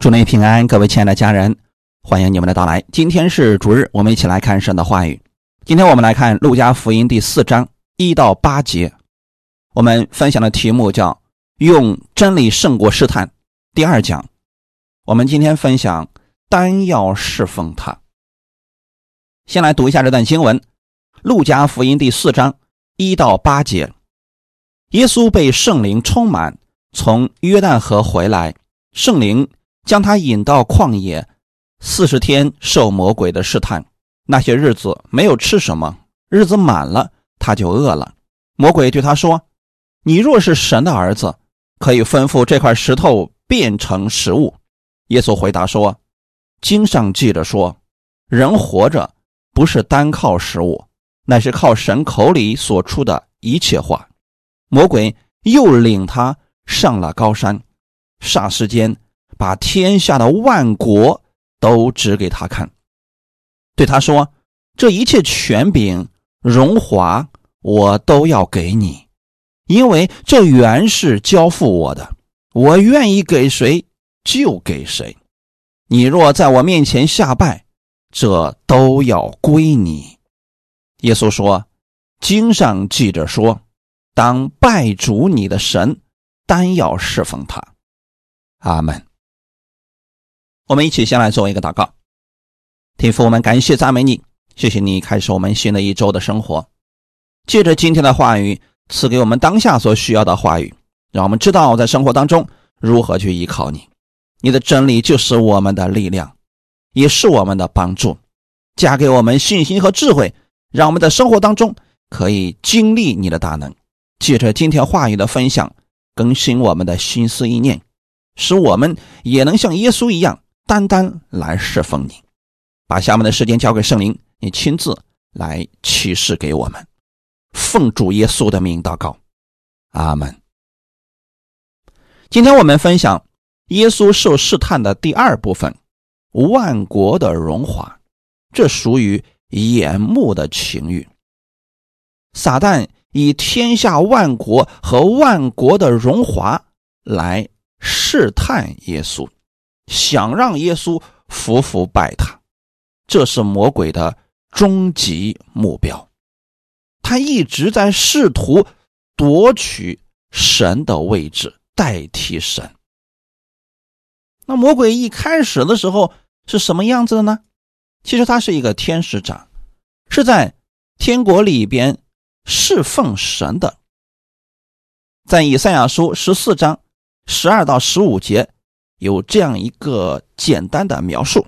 祝您平安，各位亲爱的家人，欢迎你们的到来。今天是主日，我们一起来看神的话语。今天我们来看《路加福音》第四章一到八节。我们分享的题目叫“用真理胜过试探”。第二讲，我们今天分享“单要侍奉他”。先来读一下这段经文，《路加福音》第四章一到八节。耶稣被圣灵充满，从约旦河回来，圣灵。将他引到旷野，四十天受魔鬼的试探。那些日子没有吃什么，日子满了，他就饿了。魔鬼对他说：“你若是神的儿子，可以吩咐这块石头变成食物。”耶稣回答说：“经上记着说，人活着不是单靠食物，乃是靠神口里所出的一切话。”魔鬼又领他上了高山，霎时间。把天下的万国都指给他看，对他说：“这一切权柄、荣华，我都要给你，因为这原是交付我的，我愿意给谁就给谁。你若在我面前下拜，这都要归你。”耶稣说：“经上记着说，当拜主你的神，单要侍奉他。”阿门。我们一起先来做一个祷告，天父，我们感谢赞美你，谢谢你开始我们新的一周的生活。借着今天的话语，赐给我们当下所需要的话语，让我们知道在生活当中如何去依靠你。你的真理就是我们的力量，也是我们的帮助。加给我们信心和智慧，让我们在生活当中可以经历你的大能。借着今天话语的分享，更新我们的心思意念，使我们也能像耶稣一样。单单来侍奉你，把下面的时间交给圣灵，你亲自来启示给我们。奉主耶稣的名祷告，阿门。今天我们分享耶稣受试探的第二部分：万国的荣华。这属于眼目的情欲。撒旦以天下万国和万国的荣华来试探耶稣。想让耶稣服服拜他，这是魔鬼的终极目标。他一直在试图夺取神的位置，代替神。那魔鬼一开始的时候是什么样子的呢？其实他是一个天使长，是在天国里边侍奉神的。在以赛亚书十四章十二到十五节。有这样一个简单的描述：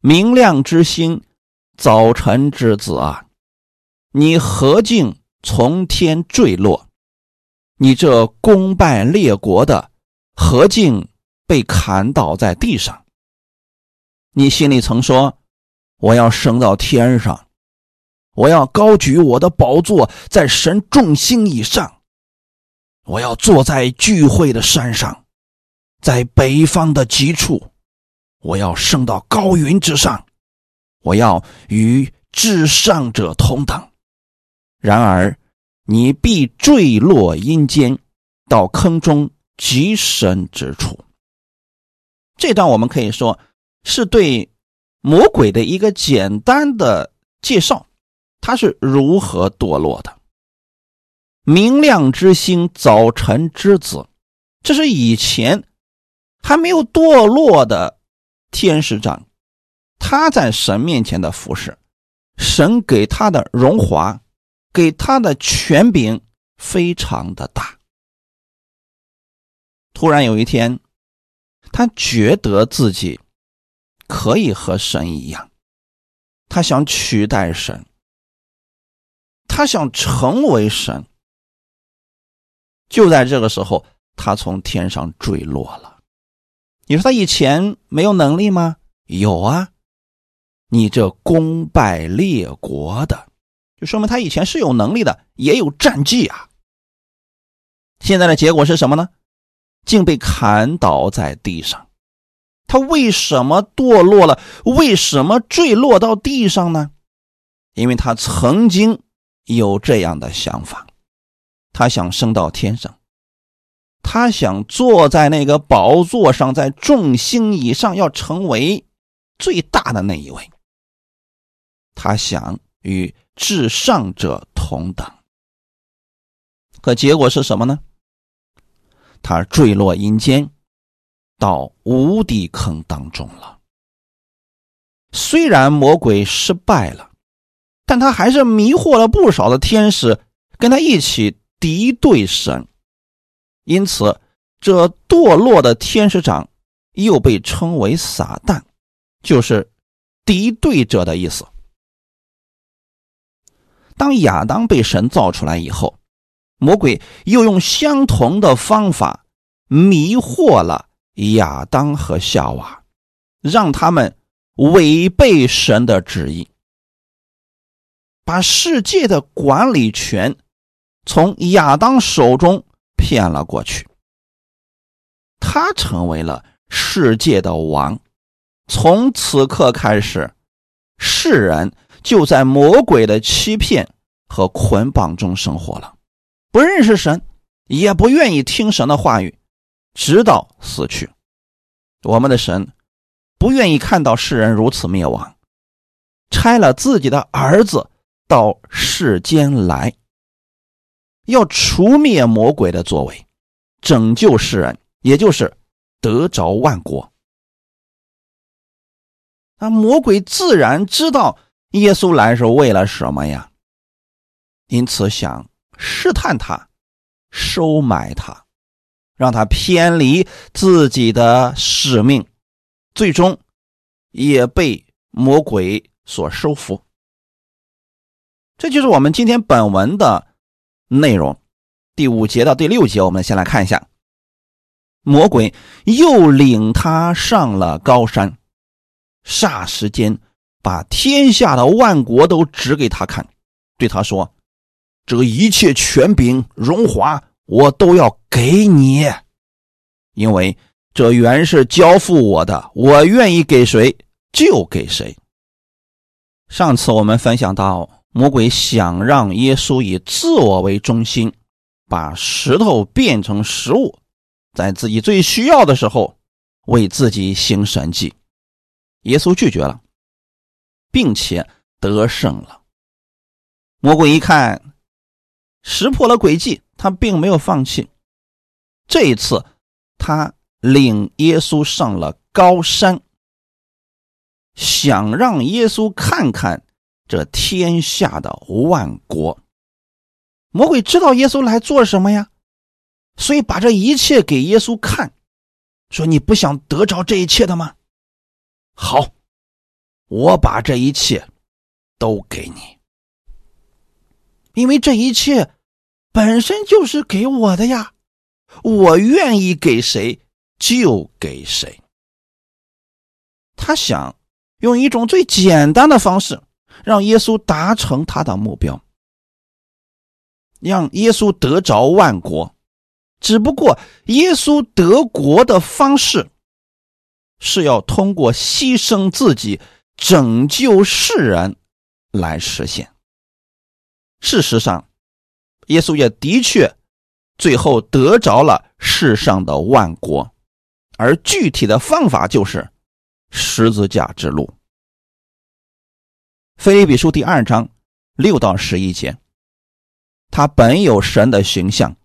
明亮之星，早晨之子啊，你何竟从天坠落？你这攻败列国的，何竟被砍倒在地上？你心里曾说：“我要升到天上，我要高举我的宝座在神众星以上，我要坐在聚会的山上。”在北方的极处，我要升到高云之上，我要与至上者同等。然而，你必坠落阴间，到坑中极深之处。这段我们可以说是对魔鬼的一个简单的介绍，他是如何堕落的。明亮之星，早晨之子，这是以前。还没有堕落的天使长，他在神面前的服侍，神给他的荣华，给他的权柄非常的大。突然有一天，他觉得自己可以和神一样，他想取代神，他想成为神。就在这个时候，他从天上坠落了。你说他以前没有能力吗？有啊，你这攻败列国的，就说明他以前是有能力的，也有战绩啊。现在的结果是什么呢？竟被砍倒在地上。他为什么堕落了？为什么坠落到地上呢？因为他曾经有这样的想法，他想升到天上。他想坐在那个宝座上，在众星以上，要成为最大的那一位。他想与至上者同等。可结果是什么呢？他坠落阴间，到无底坑当中了。虽然魔鬼失败了，但他还是迷惑了不少的天使，跟他一起敌对神。因此，这堕落的天使长又被称为撒旦，就是敌对者的意思。当亚当被神造出来以后，魔鬼又用相同的方法迷惑了亚当和夏娃，让他们违背神的旨意，把世界的管理权从亚当手中骗了过去。他成为了世界的王，从此刻开始，世人就在魔鬼的欺骗和捆绑中生活了。不认识神，也不愿意听神的话语，直到死去。我们的神不愿意看到世人如此灭亡，差了自己的儿子到世间来，要除灭魔鬼的作为，拯救世人，也就是得着万国。那魔鬼自然知道耶稣来是为了什么呀，因此想。试探他，收买他，让他偏离自己的使命，最终也被魔鬼所收服。这就是我们今天本文的内容，第五节到第六节，我们先来看一下。魔鬼又领他上了高山，霎时间把天下的万国都指给他看，对他说。这一切权柄荣华，我都要给你，因为这原是交付我的，我愿意给谁就给谁。上次我们分享到，魔鬼想让耶稣以自我为中心，把石头变成食物，在自己最需要的时候为自己行神迹。耶稣拒绝了，并且得胜了。魔鬼一看。识破了诡计，他并没有放弃。这一次，他领耶稣上了高山，想让耶稣看看这天下的万国。魔鬼知道耶稣来做什么呀，所以把这一切给耶稣看，说：“你不想得着这一切的吗？好，我把这一切都给你，因为这一切。”本身就是给我的呀，我愿意给谁就给谁。他想用一种最简单的方式，让耶稣达成他的目标，让耶稣得着万国。只不过耶稣得国的方式，是要通过牺牲自己拯救世人来实现。事实上。耶稣也的确最后得着了世上的万国，而具体的方法就是十字架之路。非比书第二章六到十一节，他本有神的形象，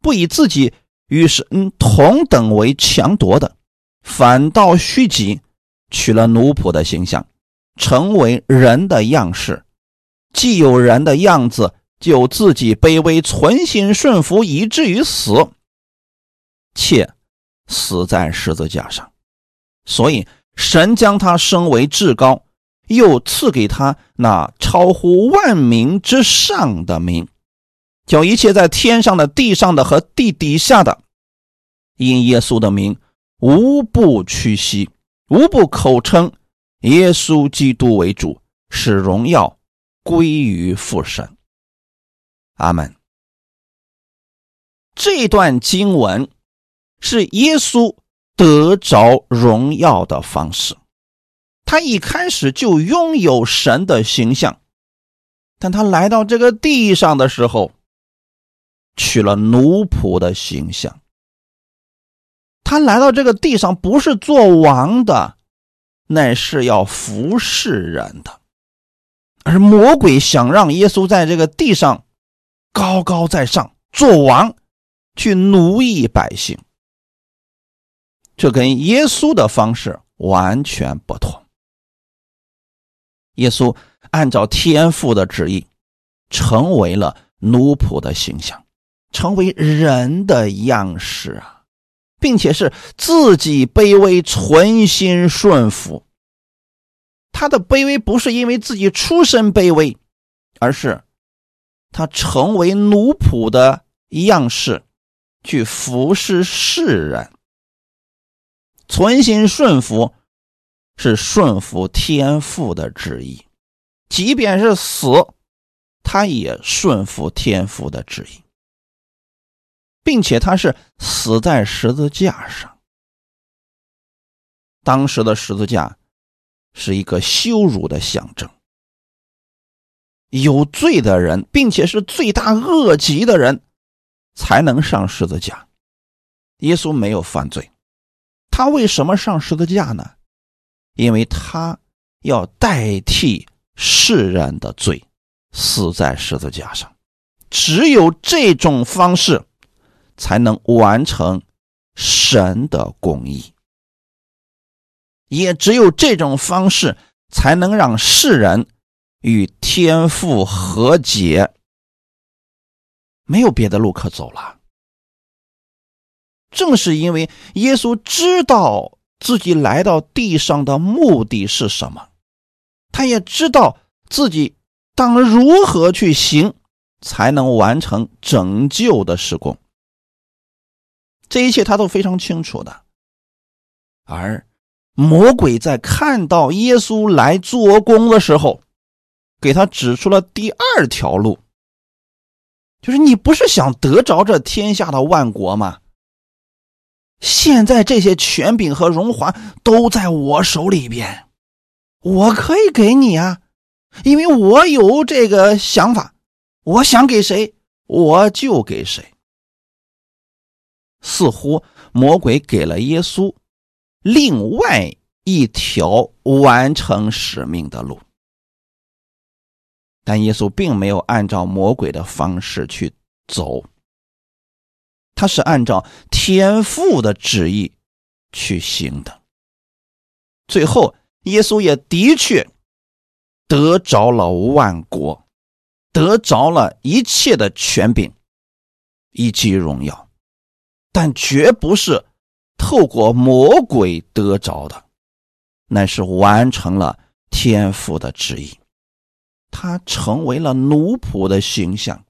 不以自己与神同等为强夺的，反倒虚己，取了奴仆的形象，成为人的样式，既有人的样子。就自己卑微，存心顺服，以至于死，且死在十字架上。所以神将他升为至高，又赐给他那超乎万民之上的名，叫一切在天上的、地上的和地底下的，因耶稣的名，无不屈膝，无不口称耶稣基督为主，使荣耀归于父神。阿门。这段经文是耶稣得着荣耀的方式。他一开始就拥有神的形象，但他来到这个地上的时候，取了奴仆的形象，他来到这个地上不是做王的，乃是要服侍人的。而魔鬼想让耶稣在这个地上高高在上做王，去奴役百姓。这跟耶稣的方式完全不同。耶稣按照天父的旨意，成为了奴仆的形象，成为人的样式啊，并且是自己卑微、存心顺服。他的卑微不是因为自己出身卑微，而是他成为奴仆的样式，去服侍世人。存心顺服，是顺服天父的旨意，即便是死，他也顺服天父的旨意，并且他是死在十字架上。当时的十字架是一个羞辱的象征，有罪的人，并且是罪大恶极的人，才能上十字架。耶稣没有犯罪。他为什么上十字架呢？因为他要代替世人的罪，死在十字架上。只有这种方式，才能完成神的公义。也只有这种方式，才能让世人与天父和解。没有别的路可走了。正是因为耶稣知道自己来到地上的目的是什么，他也知道自己当如何去行才能完成拯救的施工。这一切他都非常清楚的。而魔鬼在看到耶稣来做工的时候，给他指出了第二条路，就是你不是想得着这天下的万国吗？现在这些权柄和荣华都在我手里边，我可以给你啊，因为我有这个想法，我想给谁我就给谁。似乎魔鬼给了耶稣另外一条完成使命的路，但耶稣并没有按照魔鬼的方式去走。他是按照天父的旨意去行的，最后耶稣也的确得着了万国，得着了一切的权柄以及荣耀，但绝不是透过魔鬼得着的，乃是完成了天父的旨意，他成为了奴仆的形象，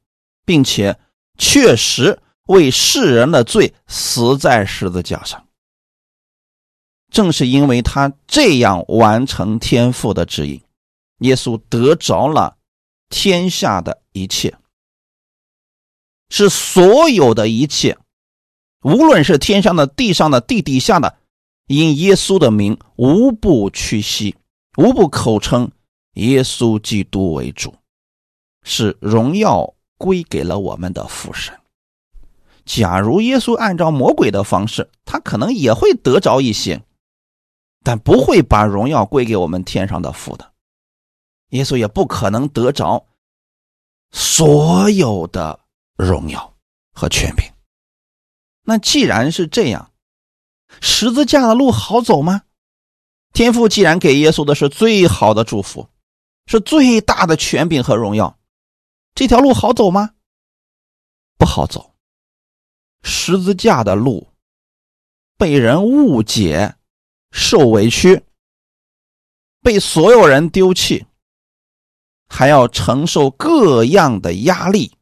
并且确实。为世人的罪死在十字架上，正是因为他这样完成天父的旨意，耶稣得着了天下的一切，是所有的一切，无论是天上的、地上的、地底下的，因耶稣的名，无不屈膝，无不口称耶稣基督为主，是荣耀归给了我们的父神。假如耶稣按照魔鬼的方式，他可能也会得着一些，但不会把荣耀归给我们天上的父的。耶稣也不可能得着所有的荣耀和权柄。那既然是这样，十字架的路好走吗？天父既然给耶稣的是最好的祝福，是最大的权柄和荣耀，这条路好走吗？不好走。十字架的路，被人误解，受委屈，被所有人丢弃，还要承受各样的压力、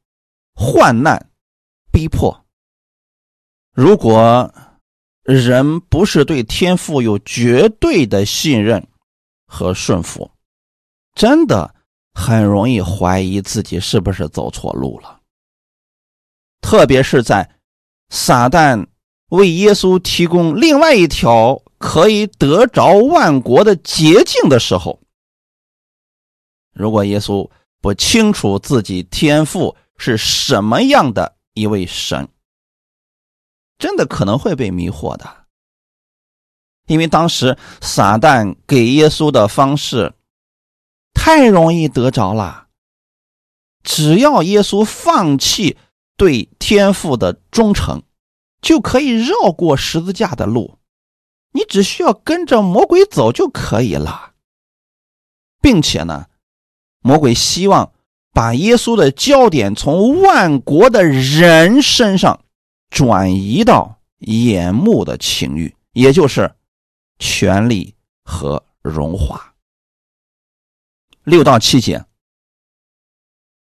患难、逼迫。如果人不是对天赋有绝对的信任和顺服，真的很容易怀疑自己是不是走错路了，特别是在。撒旦为耶稣提供另外一条可以得着万国的捷径的时候，如果耶稣不清楚自己天赋是什么样的一位神，真的可能会被迷惑的。因为当时撒旦给耶稣的方式太容易得着了，只要耶稣放弃对天父的忠诚，就可以绕过十字架的路，你只需要跟着魔鬼走就可以了，并且呢，魔鬼希望把耶稣的焦点从万国的人身上转移到眼目的情欲，也就是。权力和荣华，六到七节，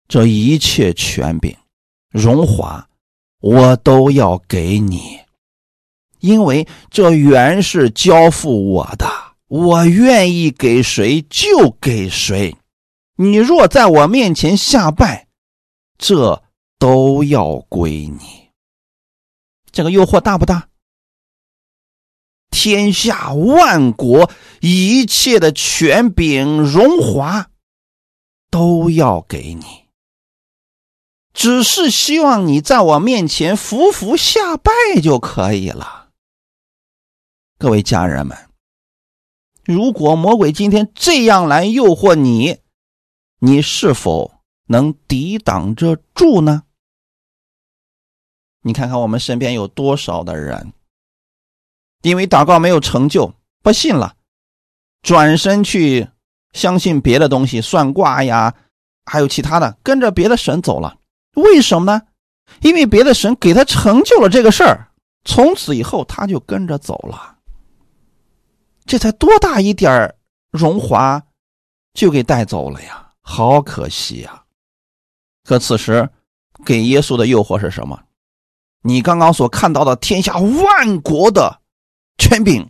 这一切权柄、荣华，我都要给你，因为这原是交付我的，我愿意给谁就给谁。你若在我面前下拜，这都要归你。这个诱惑大不大？天下万国一切的权柄荣华，都要给你。只是希望你在我面前服服下拜就可以了。各位家人们，如果魔鬼今天这样来诱惑你，你是否能抵挡着住呢？你看看我们身边有多少的人。因为祷告没有成就，不信了，转身去相信别的东西，算卦呀，还有其他的，跟着别的神走了。为什么呢？因为别的神给他成就了这个事儿，从此以后他就跟着走了。这才多大一点荣华，就给带走了呀，好可惜呀！可此时给耶稣的诱惑是什么？你刚刚所看到的天下万国的。权柄、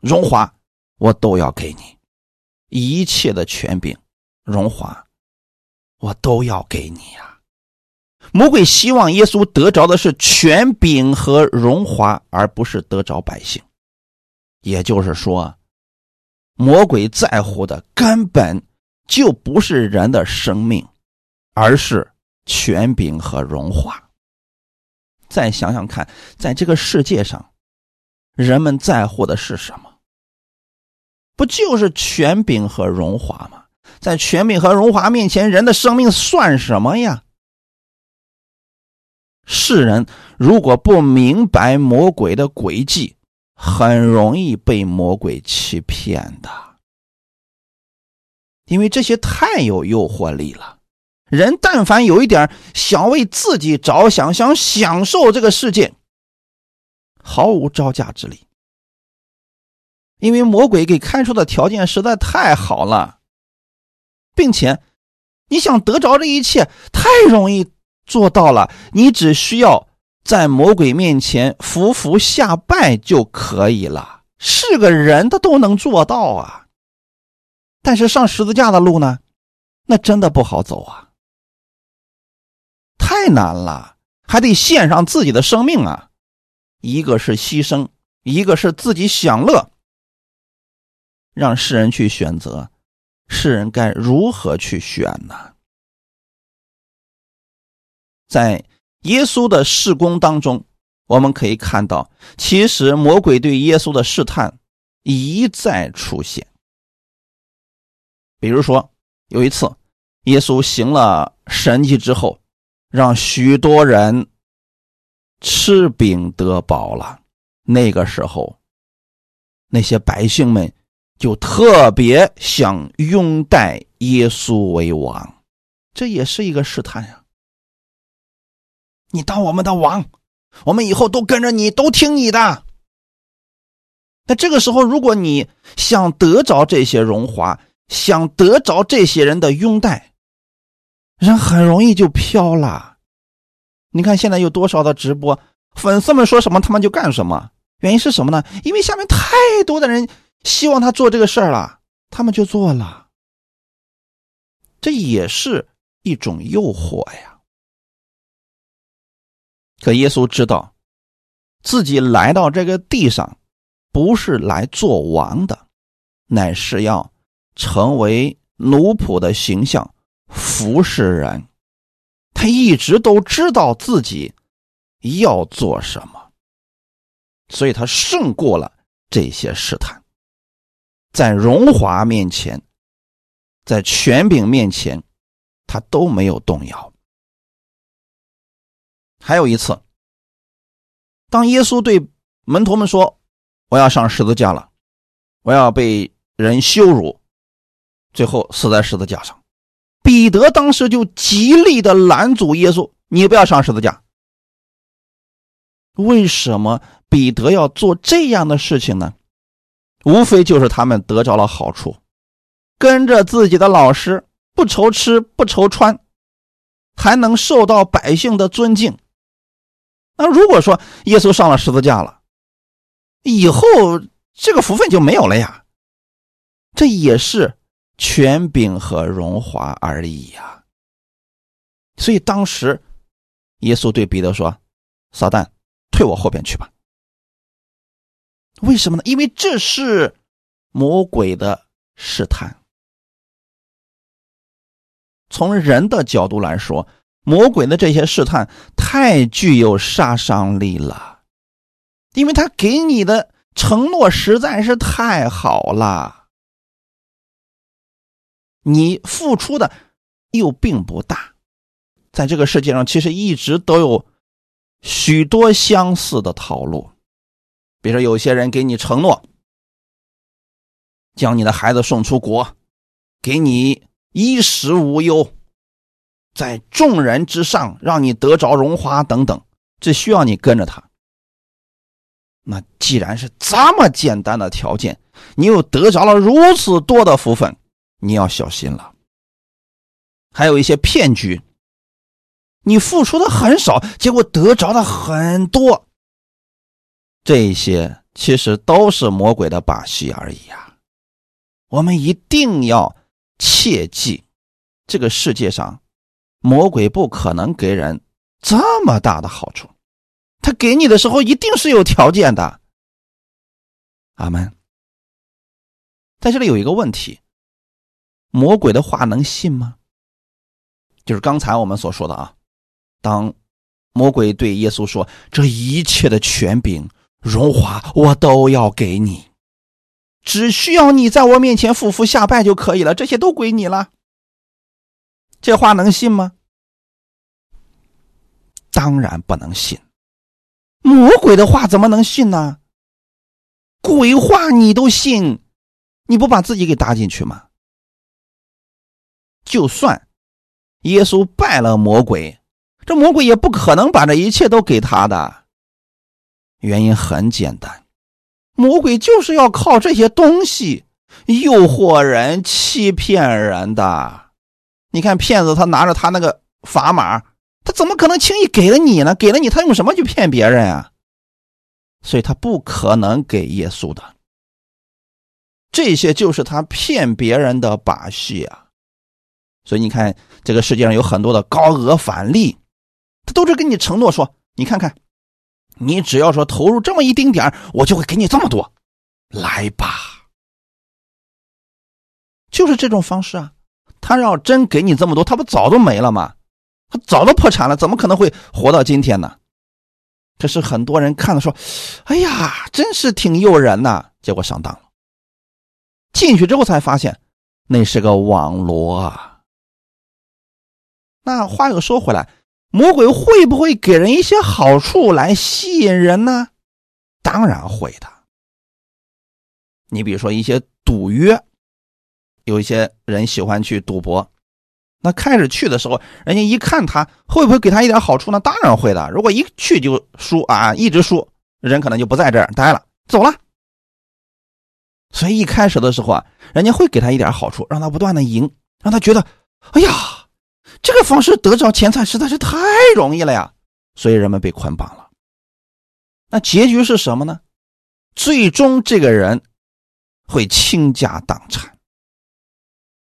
荣华，我都要给你；一切的权柄、荣华，我都要给你呀！魔鬼希望耶稣得着的是权柄和荣华，而不是得着百姓。也就是说，魔鬼在乎的根本就不是人的生命，而是权柄和荣华。再想想看，在这个世界上。人们在乎的是什么？不就是权柄和荣华吗？在权柄和荣华面前，人的生命算什么呀？世人如果不明白魔鬼的诡计，很容易被魔鬼欺骗的，因为这些太有诱惑力了。人但凡有一点想为自己着想，想享受这个世界。毫无招架之力，因为魔鬼给开出的条件实在太好了，并且你想得着这一切太容易做到了，你只需要在魔鬼面前服服下拜就可以了，是个人他都能做到啊。但是上十字架的路呢，那真的不好走啊，太难了，还得献上自己的生命啊。一个是牺牲，一个是自己享乐，让世人去选择，世人该如何去选呢？在耶稣的事工当中，我们可以看到，其实魔鬼对耶稣的试探一再出现。比如说，有一次，耶稣行了神迹之后，让许多人。吃饼得饱了，那个时候，那些百姓们就特别想拥戴耶稣为王，这也是一个试探呀。你当我们的王，我们以后都跟着你，都听你的。那这个时候，如果你想得着这些荣华，想得着这些人的拥戴，人很容易就飘了。你看现在有多少的直播，粉丝们说什么他们就干什么，原因是什么呢？因为下面太多的人希望他做这个事儿了，他们就做了。这也是一种诱惑呀。可耶稣知道，自己来到这个地上，不是来做王的，乃是要成为奴仆的形象，服侍人。他一直都知道自己要做什么，所以他胜过了这些试探。在荣华面前，在权柄面前，他都没有动摇。还有一次，当耶稣对门徒们说：“我要上十字架了，我要被人羞辱，最后死在十字架上。”彼得当时就极力的拦阻耶稣：“你不要上十字架。”为什么彼得要做这样的事情呢？无非就是他们得着了好处，跟着自己的老师，不愁吃不愁穿，还能受到百姓的尊敬。那如果说耶稣上了十字架了，以后这个福分就没有了呀。这也是权柄和荣华而已呀。所以当时耶稣对彼得说：“撒旦。”退我后边去吧。为什么呢？因为这是魔鬼的试探。从人的角度来说，魔鬼的这些试探太具有杀伤力了，因为他给你的承诺实在是太好了，你付出的又并不大。在这个世界上，其实一直都有。许多相似的套路，比如说，有些人给你承诺，将你的孩子送出国，给你衣食无忧，在众人之上，让你得着荣华等等，只需要你跟着他。那既然是这么简单的条件，你又得着了如此多的福分，你要小心了。还有一些骗局。你付出的很少，结果得着的很多。这些其实都是魔鬼的把戏而已呀。我们一定要切记，这个世界上，魔鬼不可能给人这么大的好处，他给你的时候一定是有条件的。阿门。在这里有一个问题：魔鬼的话能信吗？就是刚才我们所说的啊。当魔鬼对耶稣说：“这一切的权柄、荣华，我都要给你，只需要你在我面前俯伏下拜就可以了，这些都归你了。”这话能信吗？当然不能信。魔鬼的话怎么能信呢？鬼话你都信，你不把自己给搭进去吗？就算耶稣败了魔鬼。这魔鬼也不可能把这一切都给他的，原因很简单，魔鬼就是要靠这些东西诱惑人、欺骗人的。你看骗子，他拿着他那个砝码，他怎么可能轻易给了你呢？给了你，他用什么去骗别人啊？所以他不可能给耶稣的。这些就是他骗别人的把戏啊。所以你看，这个世界上有很多的高额返利。他都是跟你承诺说：“你看看，你只要说投入这么一丁点我就会给你这么多，来吧。”就是这种方式啊。他要真给你这么多，他不早都没了吗？他早都破产了，怎么可能会活到今天呢？可是很多人看了说：“哎呀，真是挺诱人呐！”结果上当了。进去之后才发现，那是个网罗啊。那话又说回来。魔鬼会不会给人一些好处来吸引人呢？当然会的。你比如说一些赌约，有一些人喜欢去赌博，那开始去的时候，人家一看他会不会给他一点好处呢？当然会的。如果一去就输啊，一直输，人可能就不在这儿待了，走了。所以一开始的时候啊，人家会给他一点好处，让他不断的赢，让他觉得，哎呀。这个方式得着钱财实在是太容易了呀，所以人们被捆绑了。那结局是什么呢？最终这个人会倾家荡产。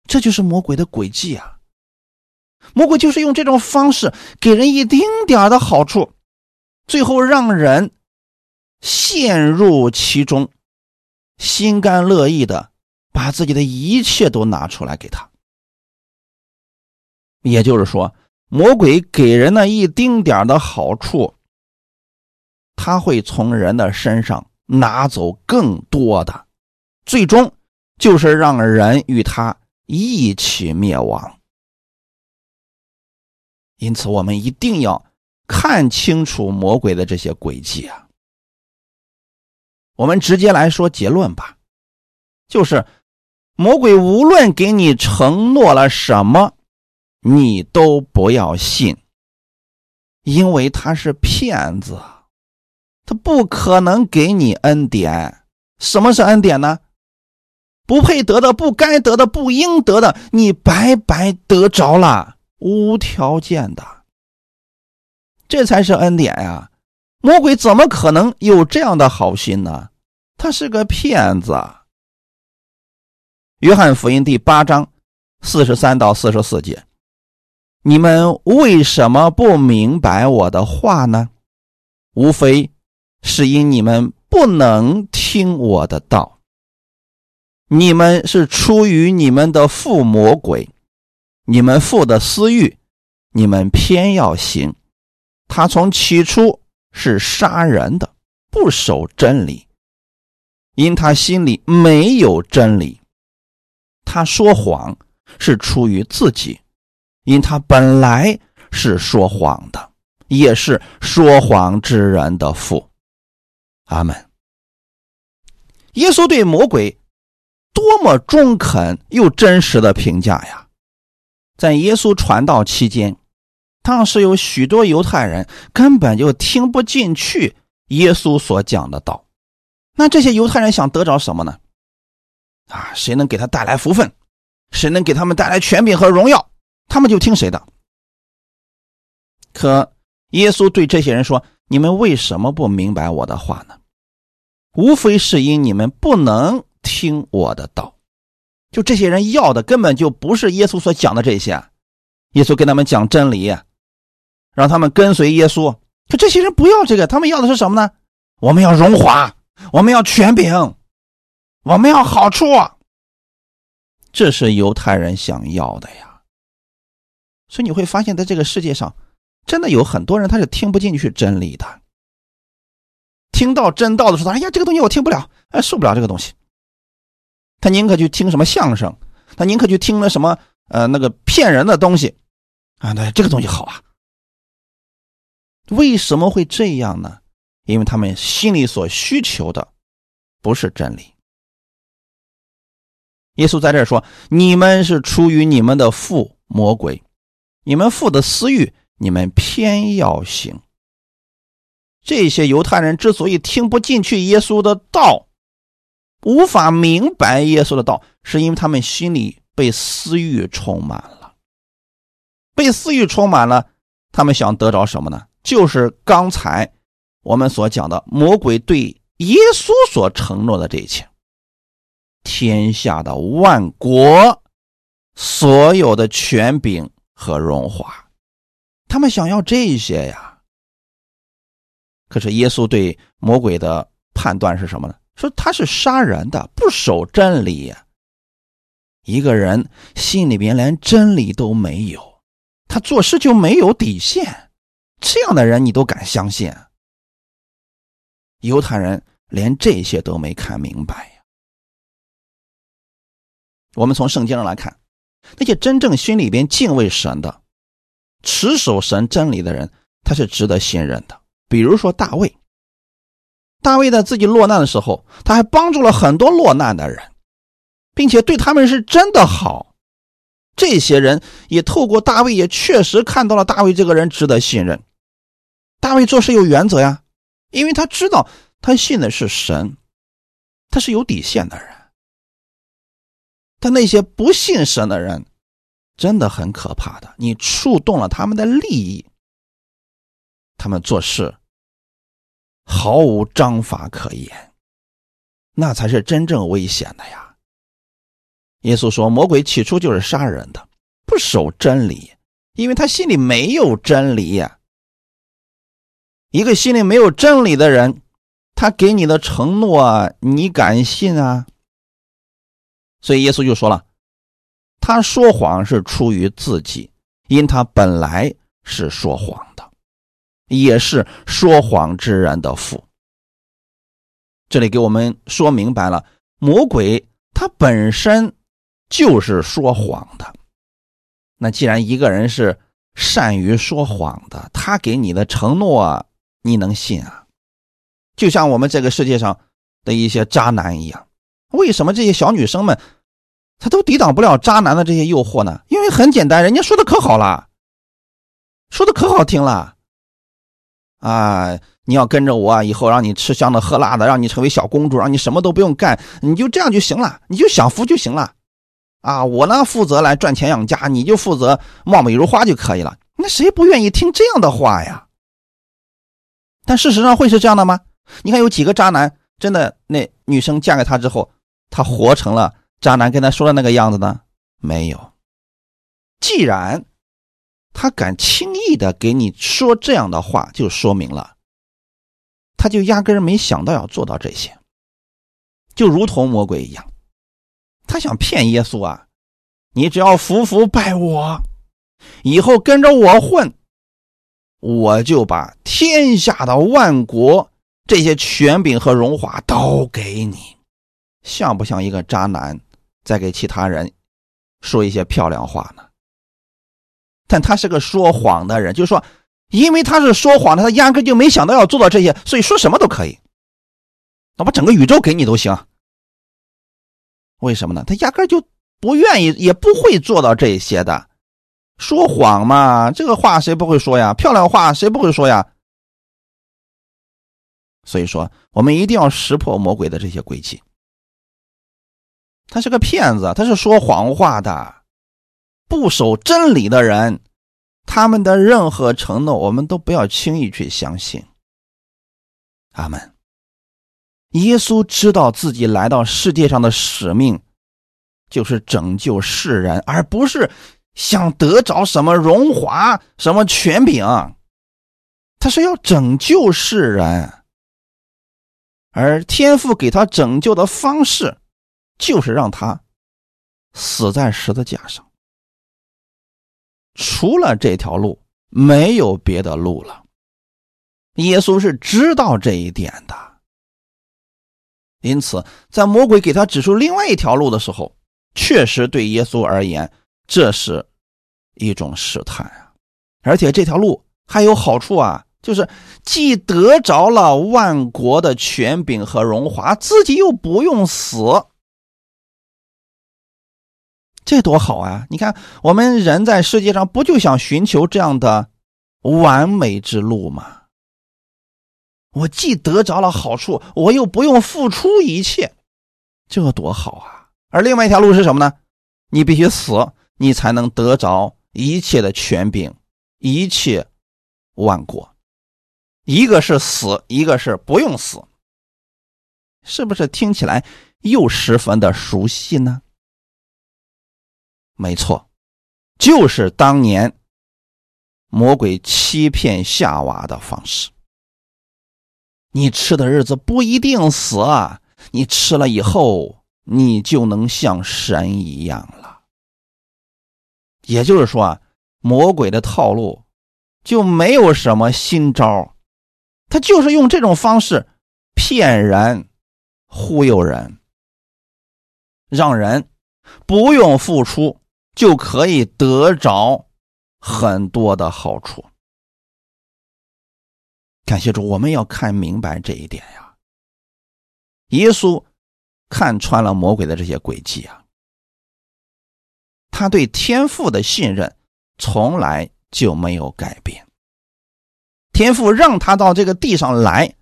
这就是魔鬼的诡计啊！魔鬼就是用这种方式给人一丁点的好处，最后让人陷入其中，心甘乐意的把自己的一切都拿出来给他。也就是说，魔鬼给人那一丁点的好处，他会从人的身上拿走更多的，最终就是让人与他一起灭亡。因此，我们一定要看清楚魔鬼的这些诡计啊！我们直接来说结论吧，就是魔鬼无论给你承诺了什么，你都不要信，因为他是骗子，他不可能给你恩典。什么是恩典呢？不配得的、不该得的、不应得的，你白白得着了。无条件的，这才是恩典呀！魔鬼怎么可能有这样的好心呢？他是个骗子。约翰福音第八章四十三到四十四节，你们为什么不明白我的话呢？无非是因你们不能听我的道。你们是出于你们的父魔鬼。你们父的私欲，你们偏要行。他从起初是杀人的，不守真理，因他心里没有真理。他说谎是出于自己，因他本来是说谎的，也是说谎之人的父。阿门。耶稣对魔鬼多么中肯又真实的评价呀！在耶稣传道期间，当时有许多犹太人根本就听不进去耶稣所讲的道。那这些犹太人想得着什么呢？啊，谁能给他带来福分，谁能给他们带来权柄和荣耀，他们就听谁的。可耶稣对这些人说：“你们为什么不明白我的话呢？无非是因你们不能听我的道。”就这些人要的根本就不是耶稣所讲的这些，耶稣跟他们讲真理，让他们跟随耶稣。可这些人不要这个，他们要的是什么呢？我们要荣华，我们要权柄，我们要好处，这是犹太人想要的呀。所以你会发现在这个世界上，真的有很多人他是听不进去真理的。听到真道的时候，哎呀，这个东西我听不了，哎，受不了这个东西。他宁可去听什么相声，他宁可去听那什么呃那个骗人的东西，啊，对，这个东西好啊。为什么会这样呢？因为他们心里所需求的不是真理。耶稣在这说：“你们是出于你们的父魔鬼，你们父的私欲，你们偏要行。”这些犹太人之所以听不进去耶稣的道。无法明白耶稣的道，是因为他们心里被私欲充满了。被私欲充满了，他们想得着什么呢？就是刚才我们所讲的魔鬼对耶稣所承诺的这一切：天下的万国、所有的权柄和荣华。他们想要这些呀。可是耶稣对魔鬼的判断是什么呢？说他是杀人的，不守真理。一个人心里边连真理都没有，他做事就没有底线。这样的人你都敢相信？犹太人连这些都没看明白呀。我们从圣经上来看，那些真正心里边敬畏神的、持守神真理的人，他是值得信任的。比如说大卫。大卫在自己落难的时候，他还帮助了很多落难的人，并且对他们是真的好。这些人也透过大卫，也确实看到了大卫这个人值得信任。大卫做事有原则呀，因为他知道他信的是神，他是有底线的人。但那些不信神的人，真的很可怕的。你触动了他们的利益，他们做事。毫无章法可言，那才是真正危险的呀。耶稣说：“魔鬼起初就是杀人的，不守真理，因为他心里没有真理呀。一个心里没有真理的人，他给你的承诺，你敢信啊？所以耶稣就说了，他说谎是出于自己，因他本来是说谎。”也是说谎之人的父。这里给我们说明白了，魔鬼他本身就是说谎的。那既然一个人是善于说谎的，他给你的承诺你能信啊？就像我们这个世界上的一些渣男一样，为什么这些小女生们她都抵挡不了渣男的这些诱惑呢？因为很简单，人家说的可好了，说的可好听了啊！你要跟着我，以后让你吃香的喝辣的，让你成为小公主，让你什么都不用干，你就这样就行了，你就享福就行了。啊，我呢负责来赚钱养家，你就负责貌美如花就可以了。那谁不愿意听这样的话呀？但事实上会是这样的吗？你看有几个渣男真的那女生嫁给他之后，他活成了渣男跟他说的那个样子呢？没有。既然他敢轻易的给你说这样的话，就说明了他就压根儿没想到要做到这些，就如同魔鬼一样。他想骗耶稣啊！你只要服服拜我，以后跟着我混，我就把天下的万国这些权柄和荣华都给你。像不像一个渣男在给其他人说一些漂亮话呢？但他是个说谎的人，就是说，因为他是说谎的，他压根就没想到要做到这些，所以说什么都可以。我把整个宇宙给你都行。为什么呢？他压根就不愿意，也不会做到这些的。说谎嘛，这个话谁不会说呀？漂亮话谁不会说呀？所以说，我们一定要识破魔鬼的这些诡计。他是个骗子，他是说谎话的，不守真理的人，他们的任何承诺，我们都不要轻易去相信。阿门。耶稣知道自己来到世界上的使命，就是拯救世人，而不是想得着什么荣华、什么权柄。他是要拯救世人，而天父给他拯救的方式，就是让他死在十字架上。除了这条路，没有别的路了。耶稣是知道这一点的。因此，在魔鬼给他指出另外一条路的时候，确实对耶稣而言，这是一种试探啊！而且这条路还有好处啊，就是既得着了万国的权柄和荣华，自己又不用死，这多好啊！你看，我们人在世界上不就想寻求这样的完美之路吗？我既得着了好处，我又不用付出一切，这多好啊！而另外一条路是什么呢？你必须死，你才能得着一切的权柄，一切万国。一个是死，一个是不用死，是不是听起来又十分的熟悉呢？没错，就是当年魔鬼欺骗夏娃的方式。你吃的日子不一定死，你吃了以后，你就能像神一样了。也就是说啊，魔鬼的套路就没有什么新招，他就是用这种方式骗人、忽悠人，让人不用付出就可以得着很多的好处。感谢主，我们要看明白这一点呀。耶稣看穿了魔鬼的这些诡计啊，他对天父的信任从来就没有改变。天父让他到这个地上来，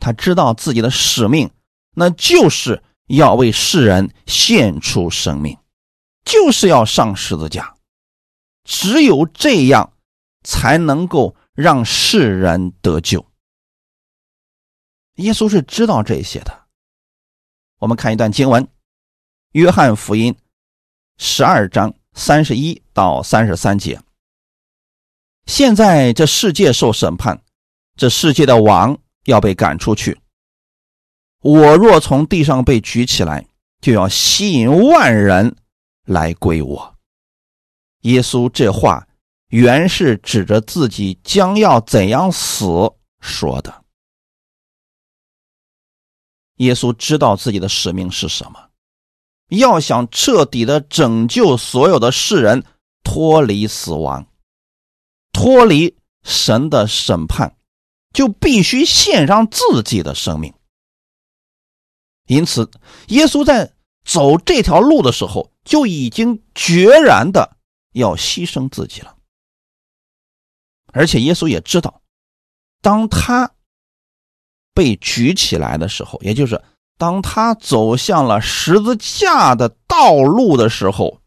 他知道自己的使命，那就是要为世人献出生命，就是要上十字架。只有这样，才能够让世人得救。耶稣是知道这些的。我们看一段经文，《约翰福音》十二章三十一到三十三节。现在这世界受审判，这世界的王要被赶出去。我若从地上被举起来，就要吸引万人来归我。耶稣这话原是指着自己将要怎样死说的。耶稣知道自己的使命是什么，要想彻底的拯救所有的世人脱离死亡，脱离神的审判，就必须献上自己的生命。因此，耶稣在走这条路的时候，就已经决然的要牺牲自己了。而且，耶稣也知道，当他被举起来的时候，也就是当他走向了十字架的道路的时候，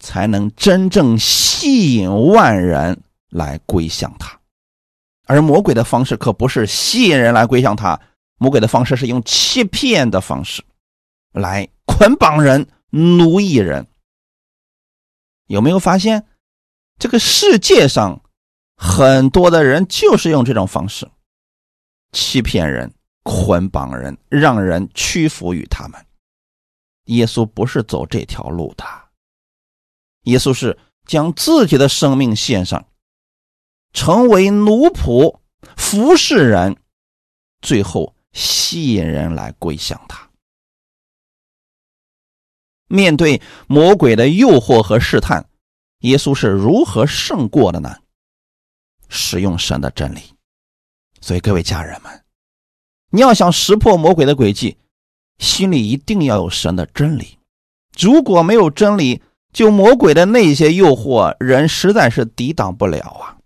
才能真正吸引万人来归向他。而魔鬼的方式可不是吸引人来归向他。魔鬼的方式是用欺骗的方式来捆绑人、奴役人。有没有发现，这个世界上很多的人就是用这种方式欺骗人、捆绑人，让人屈服于他们。耶稣不是走这条路的，耶稣是将自己的生命献上，成为奴仆，服侍人，最后。吸引人来归向他。面对魔鬼的诱惑和试探，耶稣是如何胜过的呢？使用神的真理。所以，各位家人们，你要想识破魔鬼的诡计，心里一定要有神的真理。如果没有真理，就魔鬼的那些诱惑，人实在是抵挡不了啊。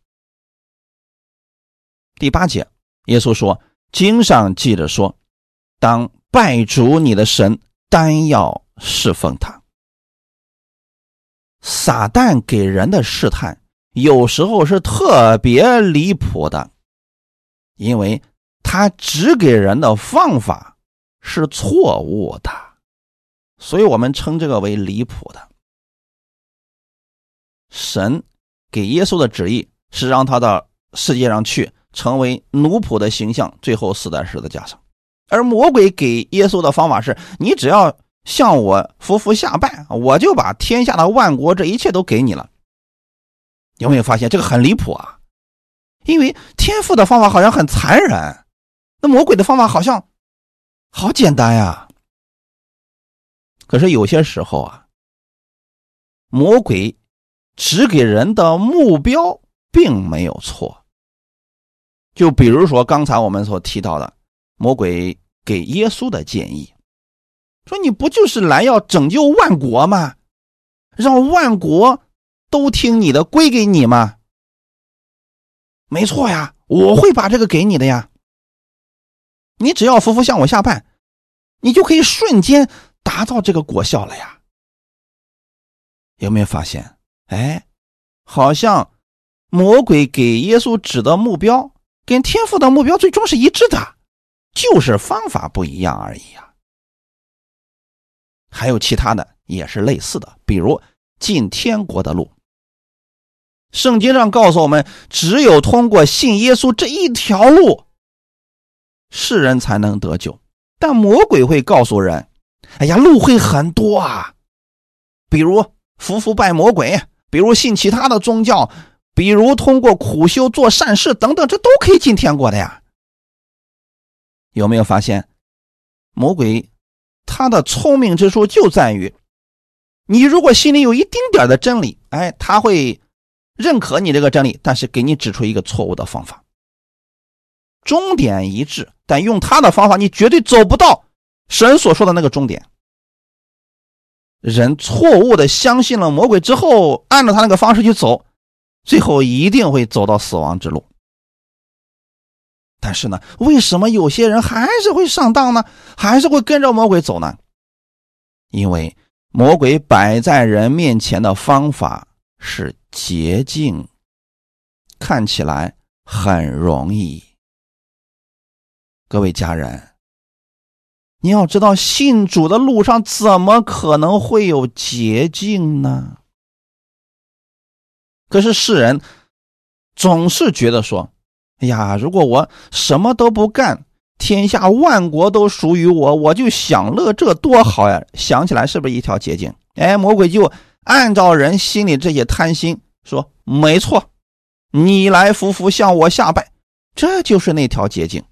第八节，耶稣说。经上记着说：“当拜主你的神，单要侍奉他。”撒旦给人的试探，有时候是特别离谱的，因为他指给人的方法是错误的，所以我们称这个为离谱的。神给耶稣的旨意是让他到世界上去。成为奴仆的形象，最后死在十字架上。而魔鬼给耶稣的方法是：你只要向我服服下拜，我就把天下的万国这一切都给你了。有没有发现这个很离谱啊？因为天父的方法好像很残忍，那魔鬼的方法好像好简单呀。可是有些时候啊，魔鬼指给人的目标并没有错。就比如说刚才我们所提到的，魔鬼给耶稣的建议，说你不就是来要拯救万国吗？让万国都听你的，归给你吗？没错呀，我会把这个给你的呀。你只要服服向我下拜，你就可以瞬间达到这个果效了呀。有没有发现？哎，好像魔鬼给耶稣指的目标。跟天赋的目标最终是一致的，就是方法不一样而已呀。还有其他的也是类似的，比如进天国的路。圣经上告诉我们，只有通过信耶稣这一条路，世人才能得救。但魔鬼会告诉人：“哎呀，路会很多啊，比如服服拜魔鬼，比如信其他的宗教。”比如通过苦修做善事等等，这都可以进天国的呀。有没有发现，魔鬼他的聪明之处就在于，你如果心里有一丁点的真理，哎，他会认可你这个真理，但是给你指出一个错误的方法。终点一致，但用他的方法，你绝对走不到神所说的那个终点。人错误的相信了魔鬼之后，按照他那个方式去走。最后一定会走到死亡之路，但是呢，为什么有些人还是会上当呢？还是会跟着魔鬼走呢？因为魔鬼摆在人面前的方法是捷径，看起来很容易。各位家人，你要知道，信主的路上怎么可能会有捷径呢？可是世人总是觉得说：“哎呀，如果我什么都不干，天下万国都属于我，我就享乐，这多好呀！”想起来是不是一条捷径？哎，魔鬼就按照人心里这些贪心说：“没错，你来服服向我下拜，这就是那条捷径。”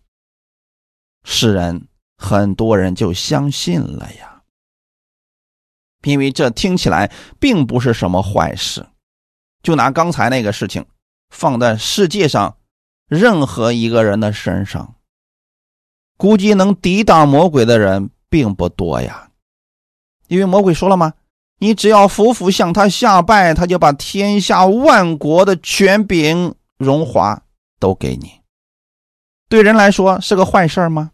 世人很多人就相信了呀。因为这听起来并不是什么坏事。就拿刚才那个事情放在世界上任何一个人的身上，估计能抵挡魔鬼的人并不多呀。因为魔鬼说了吗？你只要服服向他下拜，他就把天下万国的权柄、荣华都给你。对人来说是个坏事吗？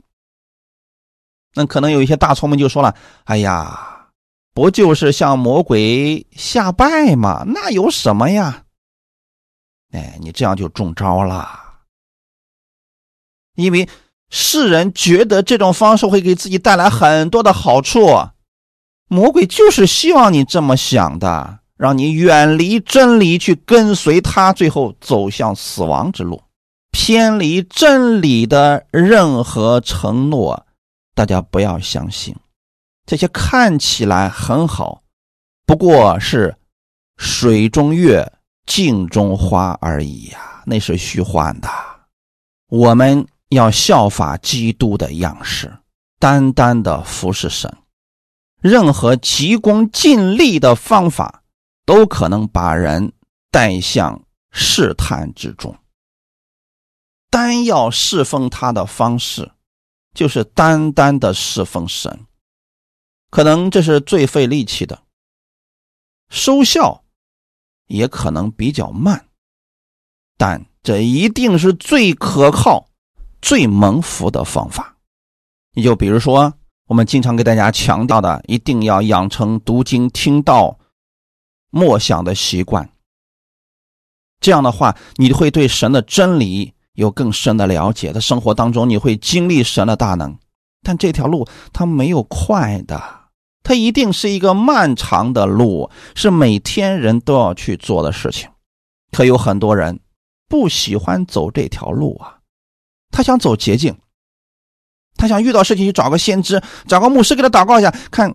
那可能有一些大聪明就说了：“哎呀，不就是向魔鬼下拜吗？那有什么呀？”哎，你这样就中招了，因为世人觉得这种方式会给自己带来很多的好处，魔鬼就是希望你这么想的，让你远离真理，去跟随他，最后走向死亡之路。偏离真理的任何承诺，大家不要相信。这些看起来很好，不过是水中月、镜中花而已呀，那是虚幻的。我们要效法基督的样式，单单的服侍神。任何急功近利的方法，都可能把人带向试探之中。单要侍奉他的方式，就是单单的侍奉神，可能这是最费力气的，收效也可能比较慢，但这一定是最可靠、最蒙福的方法。你就比如说，我们经常给大家强调的，一定要养成读经、听道、默想的习惯。这样的话，你会对神的真理。有更深的了解，在生活当中你会经历神的大能，但这条路它没有快的，它一定是一个漫长的路，是每天人都要去做的事情。可有很多人不喜欢走这条路啊，他想走捷径，他想遇到事情去找个先知，找个牧师给他祷告一下，看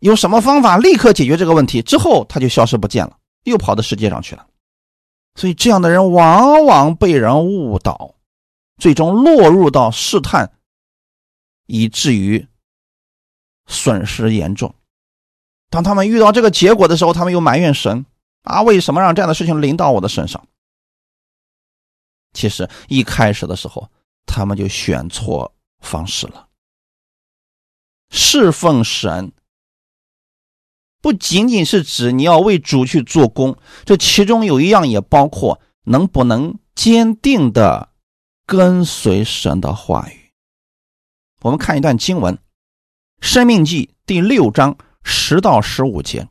有什么方法立刻解决这个问题，之后他就消失不见了，又跑到世界上去了。所以，这样的人往往被人误导，最终落入到试探，以至于损失严重。当他们遇到这个结果的时候，他们又埋怨神：“啊，为什么让这样的事情临到我的身上？”其实一开始的时候，他们就选错方式了。侍奉神。不仅仅是指你要为主去做工，这其中有一样也包括能不能坚定的跟随神的话语。我们看一段经文，《生命记》第六章十到十五节：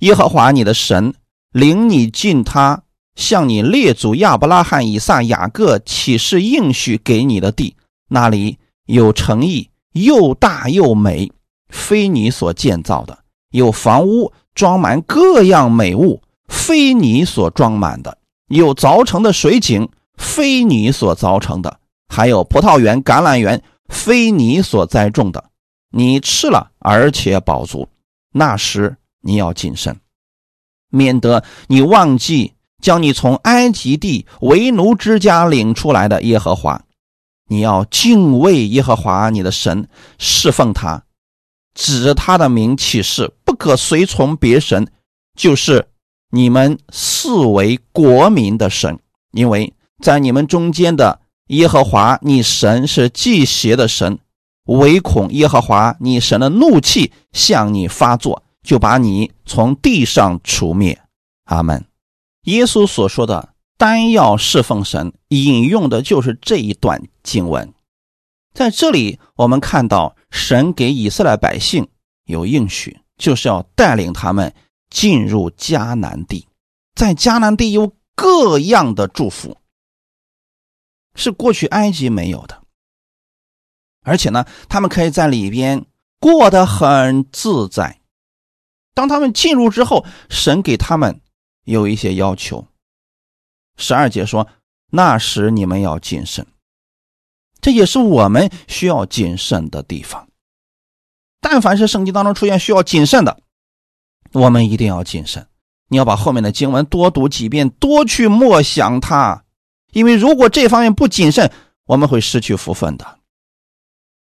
耶和华你的神领你进他向你列祖亚伯拉罕、以撒、雅各启示应许给你的地，那里有诚意，又大又美，非你所建造的。有房屋装满各样美物，非你所装满的；有凿成的水井，非你所凿成的；还有葡萄园、橄榄园，非你所栽种的。你吃了，而且饱足。那时你要谨慎，免得你忘记将你从埃及地为奴之家领出来的耶和华。你要敬畏耶和华你的神，侍奉他。指着他的名起誓，不可随从别神，就是你们视为国民的神，因为在你们中间的耶和华你神是祭邪的神，唯恐耶和华你神的怒气向你发作，就把你从地上除灭。阿门。耶稣所说的单要侍奉神，引用的就是这一段经文。在这里，我们看到神给以色列百姓有应许，就是要带领他们进入迦南地。在迦南地有各样的祝福，是过去埃及没有的。而且呢，他们可以在里边过得很自在。当他们进入之后，神给他们有一些要求。十二节说：“那时你们要谨慎。”这也是我们需要谨慎的地方。但凡是圣经当中出现需要谨慎的，我们一定要谨慎。你要把后面的经文多读几遍，多去默想它，因为如果这方面不谨慎，我们会失去福分的。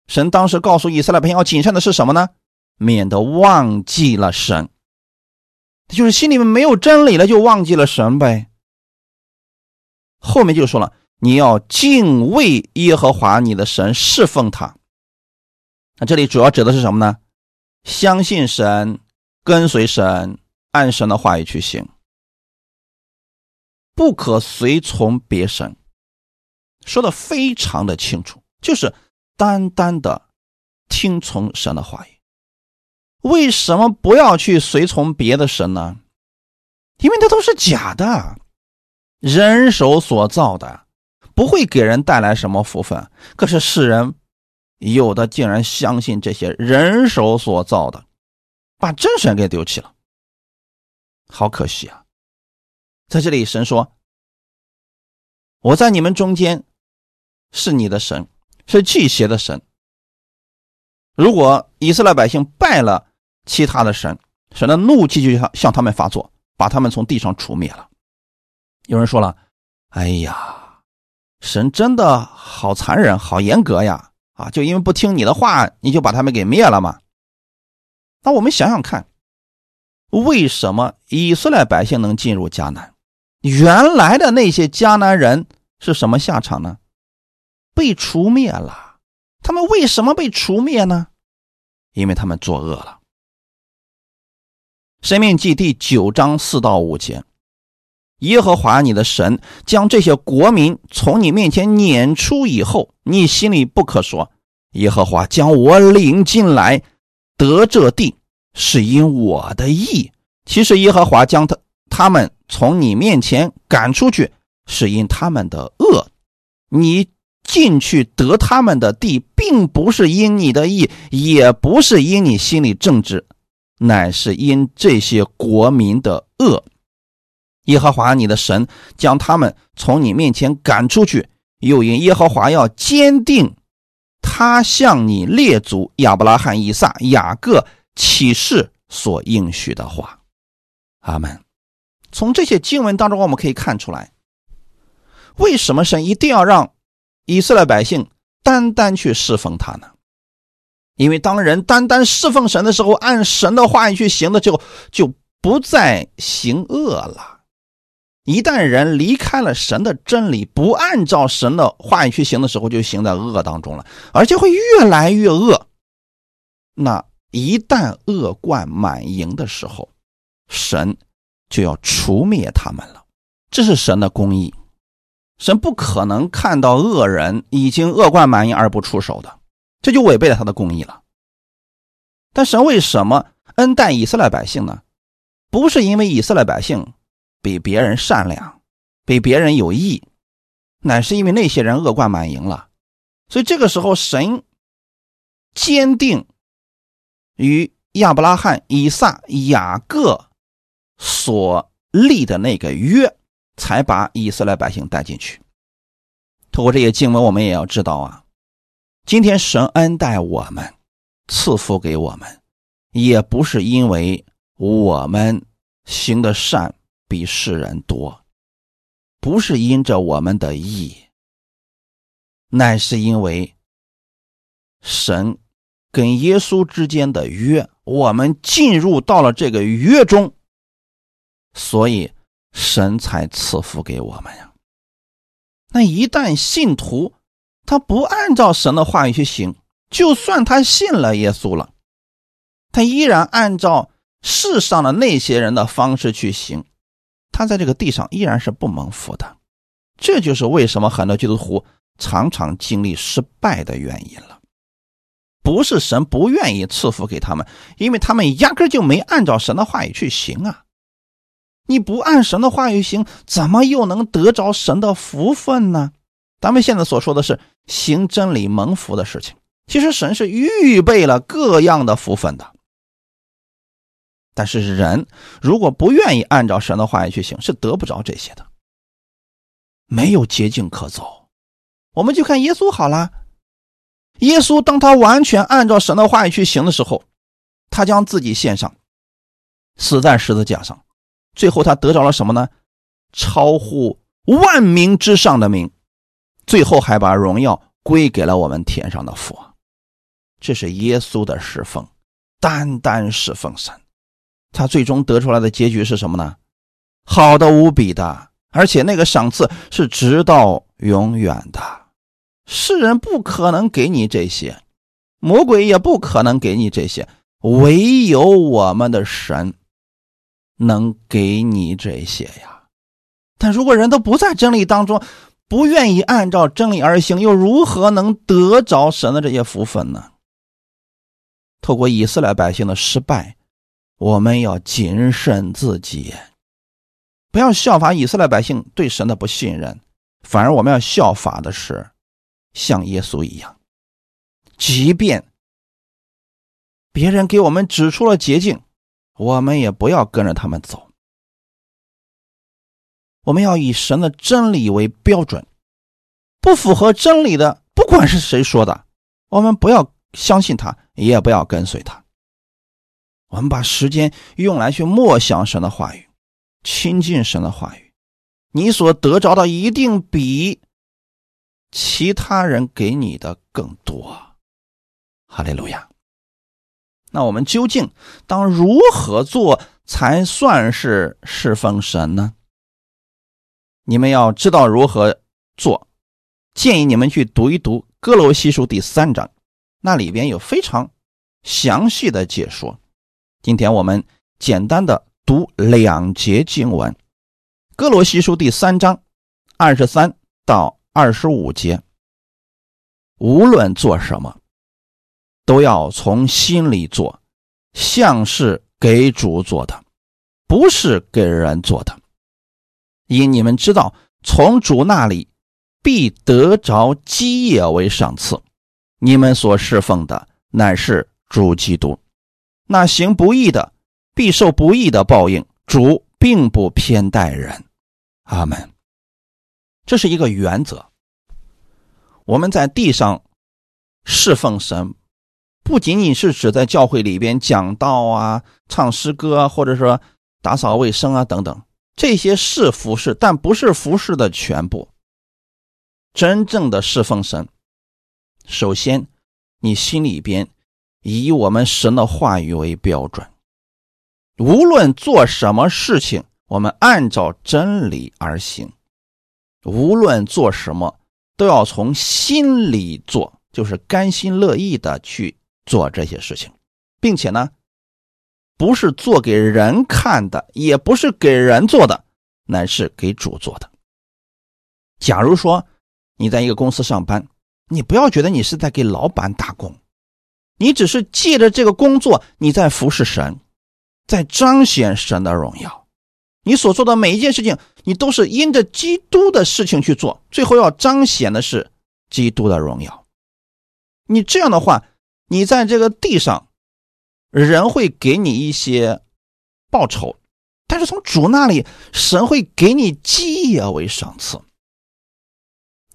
神当时告诉以色列百姓要谨慎的是什么呢？免得忘记了神。就是心里面没有真理了，就忘记了神呗。后面就说了，你要敬畏耶和华你的神，侍奉他。那这里主要指的是什么呢？相信神，跟随神，按神的话语去行，不可随从别神。说的非常的清楚，就是单单的听从神的话语。为什么不要去随从别的神呢？因为那都是假的，人手所造的，不会给人带来什么福分。可是世人有的竟然相信这些人手所造的，把真神给丢弃了，好可惜啊！在这里，神说：“我在你们中间。”是你的神，是祭邪的神。如果以色列百姓拜了其他的神，神的怒气就向向他们发作，把他们从地上除灭了。有人说了：“哎呀，神真的好残忍，好严格呀！啊，就因为不听你的话，你就把他们给灭了吗？”那我们想想看，为什么以色列百姓能进入迦南？原来的那些迦南人是什么下场呢？被除灭了，他们为什么被除灭呢？因为他们作恶了。生命记第九章四到五节，耶和华你的神将这些国民从你面前撵出以后，你心里不可说：耶和华将我领进来得这地，是因我的意。其实耶和华将他他们从你面前赶出去，是因他们的恶。你。进去得他们的地，并不是因你的意，也不是因你心里正直，乃是因这些国民的恶。耶和华你的神将他们从你面前赶出去，又因耶和华要坚定他向你列祖亚伯拉罕、以撒、雅各启示所应许的话。阿门。从这些经文当中，我们可以看出来，为什么神一定要让。以色列百姓单单去侍奉他呢？因为当人单单侍奉神的时候，按神的话语去行的时候，就不再行恶了。一旦人离开了神的真理，不按照神的话语去行的时候，就行在恶当中了，而且会越来越恶。那一旦恶贯满盈的时候，神就要除灭他们了。这是神的公义。神不可能看到恶人已经恶贯满盈而不出手的，这就违背了他的公义了。但神为什么恩待以色列百姓呢？不是因为以色列百姓比别人善良，比别人有义，乃是因为那些人恶贯满盈了。所以这个时候，神坚定与亚伯拉罕、以撒、雅各所立的那个约。才把以色列百姓带进去。通过这些经文，我们也要知道啊，今天神恩待我们，赐福给我们，也不是因为我们行的善比世人多，不是因着我们的义，乃是因为神跟耶稣之间的约，我们进入到了这个约中，所以。神才赐福给我们呀。那一旦信徒他不按照神的话语去行，就算他信了耶稣了，他依然按照世上的那些人的方式去行，他在这个地上依然是不蒙福的。这就是为什么很多基督徒常常经历失败的原因了。不是神不愿意赐福给他们，因为他们压根就没按照神的话语去行啊。你不按神的话语行，怎么又能得着神的福分呢？咱们现在所说的是行真理蒙福的事情，其实神是预备了各样的福分的。但是人如果不愿意按照神的话语去行，是得不着这些的，没有捷径可走。我们就看耶稣好了，耶稣当他完全按照神的话语去行的时候，他将自己献上，死在十字架上。最后他得着了什么呢？超乎万民之上的名，最后还把荣耀归给了我们天上的父。这是耶稣的侍奉，单单侍奉神。他最终得出来的结局是什么呢？好的无比的，而且那个赏赐是直到永远的。世人不可能给你这些，魔鬼也不可能给你这些，唯有我们的神能给你这些呀。但如果人都不在真理当中，不愿意按照真理而行，又如何能得着神的这些福分呢？透过以色列百姓的失败。我们要谨慎自己，不要效法以色列百姓对神的不信任，反而我们要效法的是像耶稣一样，即便别人给我们指出了捷径，我们也不要跟着他们走。我们要以神的真理为标准，不符合真理的，不管是谁说的，我们不要相信他，也不要跟随他。我们把时间用来去默想神的话语，亲近神的话语，你所得着的一定比其他人给你的更多。哈利路亚。那我们究竟当如何做才算是侍奉神呢？你们要知道如何做，建议你们去读一读《哥罗西书》第三章，那里边有非常详细的解说。今天我们简单的读两节经文，《哥罗西书》第三章二十三到二十五节。无论做什么，都要从心里做，像是给主做的，不是给人做的。因你们知道，从主那里必得着基业为赏赐。你们所侍奉的乃是主基督。那行不义的，必受不义的报应。主并不偏待人，阿门。这是一个原则。我们在地上侍奉神，不仅仅是指在教会里边讲道啊、唱诗歌，或者说打扫卫生啊等等，这些是服饰，但不是服饰的全部。真正的侍奉神，首先你心里边。以我们神的话语为标准，无论做什么事情，我们按照真理而行；无论做什么，都要从心里做，就是甘心乐意的去做这些事情，并且呢，不是做给人看的，也不是给人做的，乃是给主做的。假如说你在一个公司上班，你不要觉得你是在给老板打工。你只是借着这个工作，你在服侍神，在彰显神的荣耀。你所做的每一件事情，你都是因着基督的事情去做，最后要彰显的是基督的荣耀。你这样的话，你在这个地上，人会给你一些报酬，但是从主那里，神会给你基业为赏赐。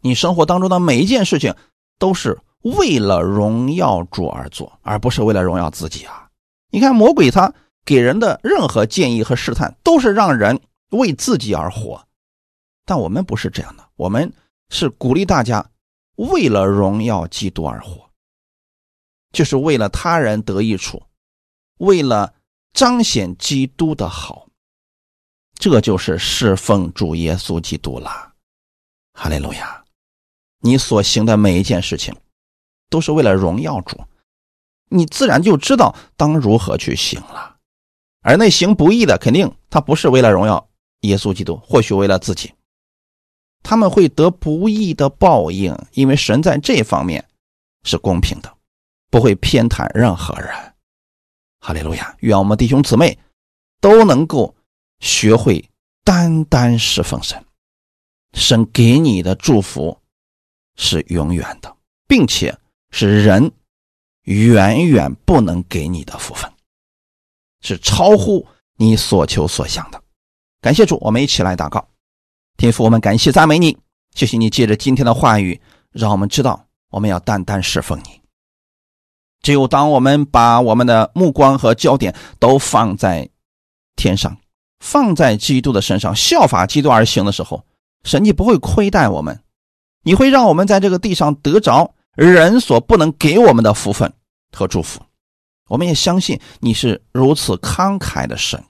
你生活当中的每一件事情都是。为了荣耀主而做，而不是为了荣耀自己啊！你看魔鬼他给人的任何建议和试探，都是让人为自己而活。但我们不是这样的，我们是鼓励大家为了荣耀基督而活，就是为了他人得益处，为了彰显基督的好。这就是侍奉主耶稣基督了。哈利路亚！你所行的每一件事情。都是为了荣耀主，你自然就知道当如何去行了。而那行不义的，肯定他不是为了荣耀耶稣基督，或许为了自己，他们会得不义的报应，因为神在这方面是公平的，不会偏袒任何人。哈利路亚！愿我们弟兄姊妹都能够学会单单侍奉神，神给你的祝福是永远的，并且。是人远远不能给你的福分，是超乎你所求所想的。感谢主，我们一起来祷告。天父，我们感谢赞美你，谢谢你借着今天的话语，让我们知道我们要单单侍奉你。只有当我们把我们的目光和焦点都放在天上，放在基督的身上，效法基督而行的时候，神你不会亏待我们，你会让我们在这个地上得着。人所不能给我们的福分和祝福，我们也相信你是如此慷慨的神，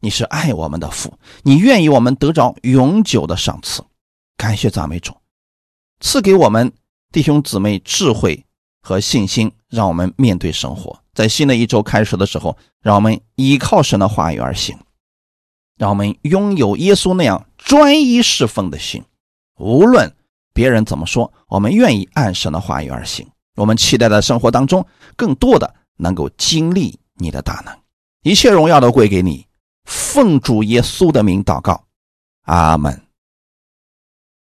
你是爱我们的父，你愿意我们得着永久的赏赐。感谢赞美主，赐给我们弟兄姊妹智慧和信心，让我们面对生活。在新的一周开始的时候，让我们依靠神的话语而行，让我们拥有耶稣那样专一侍奉的心。无论别人怎么说，我们愿意按神的话语而行。我们期待在生活当中更多的能够经历你的大能，一切荣耀都归给你。奉主耶稣的名祷告，阿门。